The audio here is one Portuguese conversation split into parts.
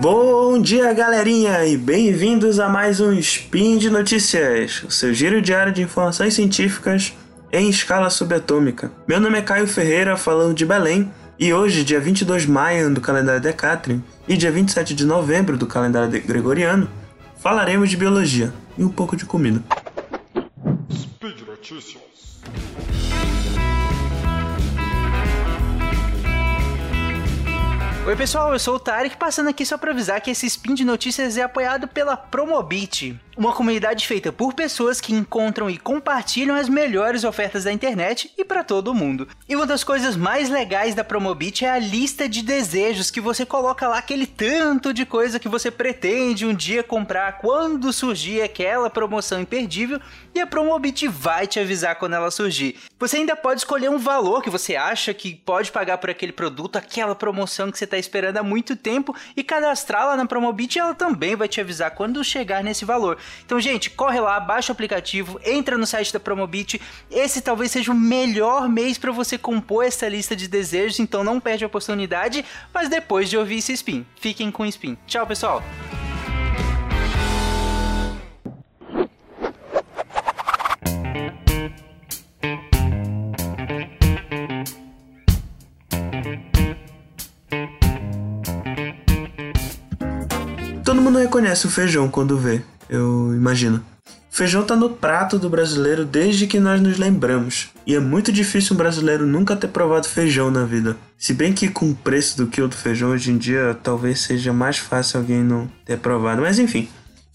Bom dia, galerinha, e bem-vindos a mais um Spin de Notícias, o seu giro diário de informações científicas em escala subatômica. Meu nome é Caio Ferreira, falando de Belém, e hoje, dia 22 de maio do calendário Decatrium e dia 27 de novembro do calendário gregoriano, falaremos de biologia e um pouco de comida. Speed Notícias. Oi pessoal, eu sou o Tarek, passando aqui só para avisar que esse spin de notícias é apoiado pela Promobit, uma comunidade feita por pessoas que encontram e compartilham as melhores ofertas da internet e para todo mundo. E uma das coisas mais legais da Promobit é a lista de desejos que você coloca lá aquele tanto de coisa que você pretende um dia comprar quando surgir aquela promoção imperdível e a Promobit vai te avisar quando ela surgir. Você ainda pode escolher um valor que você acha que pode pagar por aquele produto, aquela promoção que você está Tá esperando há muito tempo e cadastrá-la na Promobit ela também vai te avisar quando chegar nesse valor. Então, gente, corre lá, baixa o aplicativo, entra no site da Promobit. Esse talvez seja o melhor mês para você compor essa lista de desejos, então não perde a oportunidade, mas depois de ouvir esse spin. Fiquem com o spin. Tchau, pessoal! Reconhece o feijão quando vê, eu imagino. Feijão tá no prato do brasileiro desde que nós nos lembramos. E é muito difícil um brasileiro nunca ter provado feijão na vida. Se bem que com o preço do quilo do feijão hoje em dia, talvez seja mais fácil alguém não ter provado. Mas enfim,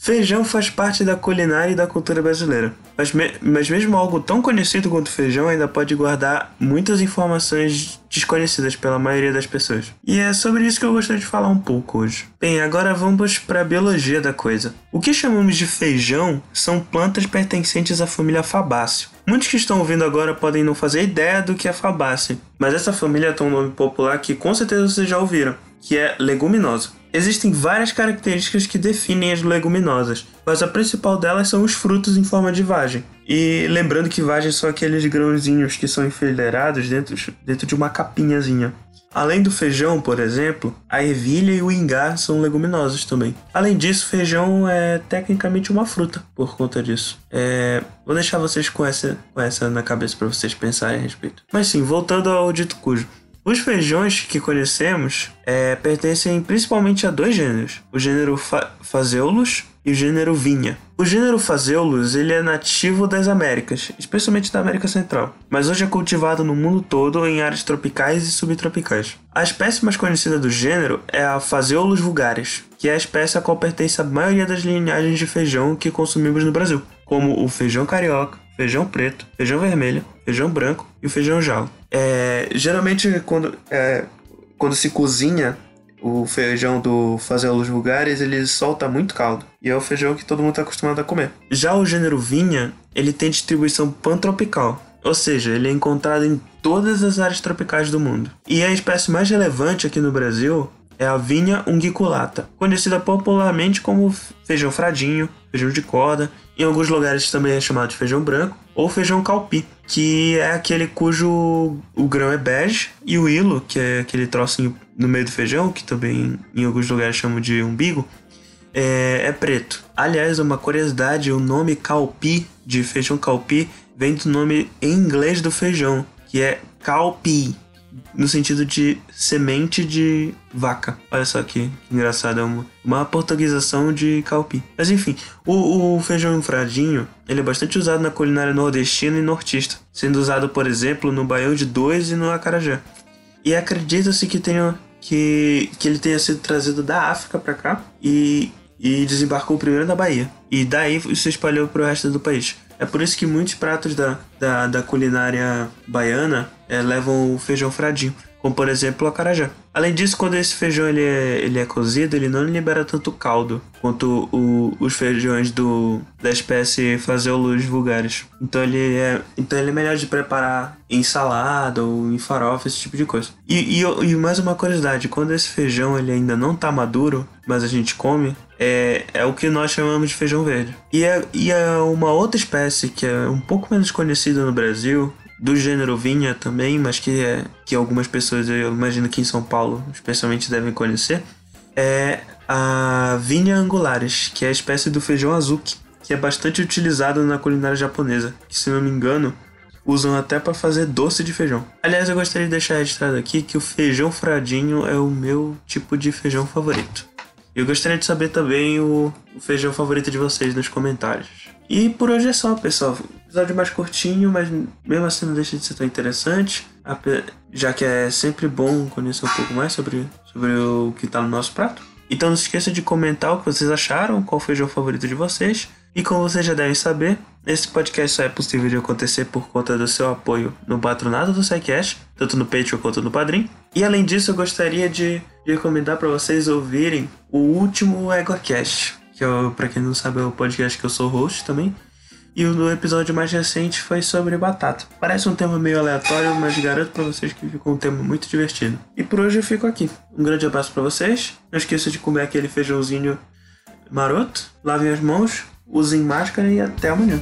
Feijão faz parte da culinária e da cultura brasileira, mas, me mas mesmo algo tão conhecido quanto feijão ainda pode guardar muitas informações desconhecidas pela maioria das pessoas. E é sobre isso que eu gostaria de falar um pouco hoje. Bem, agora vamos para a biologia da coisa. O que chamamos de feijão são plantas pertencentes à família Fabáceo. Muitos que estão ouvindo agora podem não fazer ideia do que é Fabácea, mas essa família tem um nome popular que com certeza vocês já ouviram, que é leguminosa. Existem várias características que definem as leguminosas, mas a principal delas são os frutos em forma de vagem. E lembrando que vagem são aqueles grãozinhos que são enfileirados dentro, dentro de uma capinhazinha. Além do feijão, por exemplo, a ervilha e o ingá são leguminosos também. Além disso, feijão é tecnicamente uma fruta por conta disso. É... Vou deixar vocês com essa, com essa na cabeça para vocês pensarem a respeito. Mas sim, voltando ao dito cujo. Os feijões que conhecemos é, pertencem principalmente a dois gêneros, o gênero fa Fazeolus e o gênero Vinha. O gênero Fazeolus ele é nativo das Américas, especialmente da América Central, mas hoje é cultivado no mundo todo em áreas tropicais e subtropicais. A espécie mais conhecida do gênero é a Fazeolus vulgaris, que é a espécie a qual pertence a maioria das linhagens de feijão que consumimos no Brasil, como o feijão carioca, feijão preto, feijão vermelho, feijão branco e o feijão jalo. É, geralmente, quando, é, quando se cozinha o feijão do Fazelos Vulgares, ele solta muito caldo. E é o feijão que todo mundo está acostumado a comer. Já o gênero vinha, ele tem distribuição pantropical. Ou seja, ele é encontrado em todas as áreas tropicais do mundo. E a espécie mais relevante aqui no Brasil é a vinha unguiculata, conhecida popularmente como feijão fradinho, feijão de corda, em alguns lugares também é chamado de feijão branco ou feijão calpi, que é aquele cujo o grão é bege e o hilo, que é aquele trocinho no meio do feijão, que também em alguns lugares chamam de umbigo, é, é preto. Aliás, uma curiosidade, o nome calpi de feijão calpi vem do nome em inglês do feijão, que é calpi, no sentido de semente de vaca. Olha só que engraçado, é uma, uma portuguesação de calpi. Mas enfim, o, o feijão enfradinho, ele é bastante usado na culinária nordestina e nortista, sendo usado, por exemplo, no baião de dois e no acarajé. E acredita-se que tenha que, que ele tenha sido trazido da África para cá e, e desembarcou primeiro na Bahia. E daí se espalhou para o resto do país. É por isso que muitos pratos da, da, da culinária baiana é, levam o feijão fradinho, como por exemplo o acarajé. Além disso, quando esse feijão ele é, ele é cozido, ele não libera tanto caldo quanto o, os feijões do, da espécie Phaseolus vulgaris. Então ele, é, então ele é melhor de preparar em salada ou em farofa, esse tipo de coisa. E, e, e mais uma curiosidade, quando esse feijão ele ainda não está maduro, mas a gente come, é, é o que nós chamamos de feijão verde. E é, e é uma outra espécie que é um pouco menos conhecida no Brasil, do gênero vinha também, mas que, é, que algumas pessoas, eu imagino que em São Paulo especialmente devem conhecer, é a Vinha angulares, que é a espécie do feijão azuki, que é bastante utilizado na culinária japonesa, que se não me engano, usam até para fazer doce de feijão. Aliás, eu gostaria de deixar registrado aqui que o feijão fradinho é o meu tipo de feijão favorito. Eu gostaria de saber também o, o feijão favorito de vocês nos comentários. E por hoje é só, pessoal. Episódio mais curtinho, mas mesmo assim não deixa de ser tão interessante, já que é sempre bom conhecer um pouco mais sobre, sobre o que está no nosso prato. Então não se esqueça de comentar o que vocês acharam, qual feijão favorito de vocês. E como vocês já devem saber, esse podcast só é possível de acontecer por conta do seu apoio no patronato do SciCast, tanto no Patreon quanto no Padrim. E além disso, eu gostaria de recomendar para vocês ouvirem o último EgoCast, que é, para quem não sabe é o podcast que eu sou host também. E o episódio mais recente foi sobre batata. Parece um tema meio aleatório, mas garanto para vocês que ficou um tema muito divertido. E por hoje eu fico aqui. Um grande abraço para vocês. Não esqueça de comer aquele feijãozinho maroto. Lavem as mãos usem máscara e até amanhã.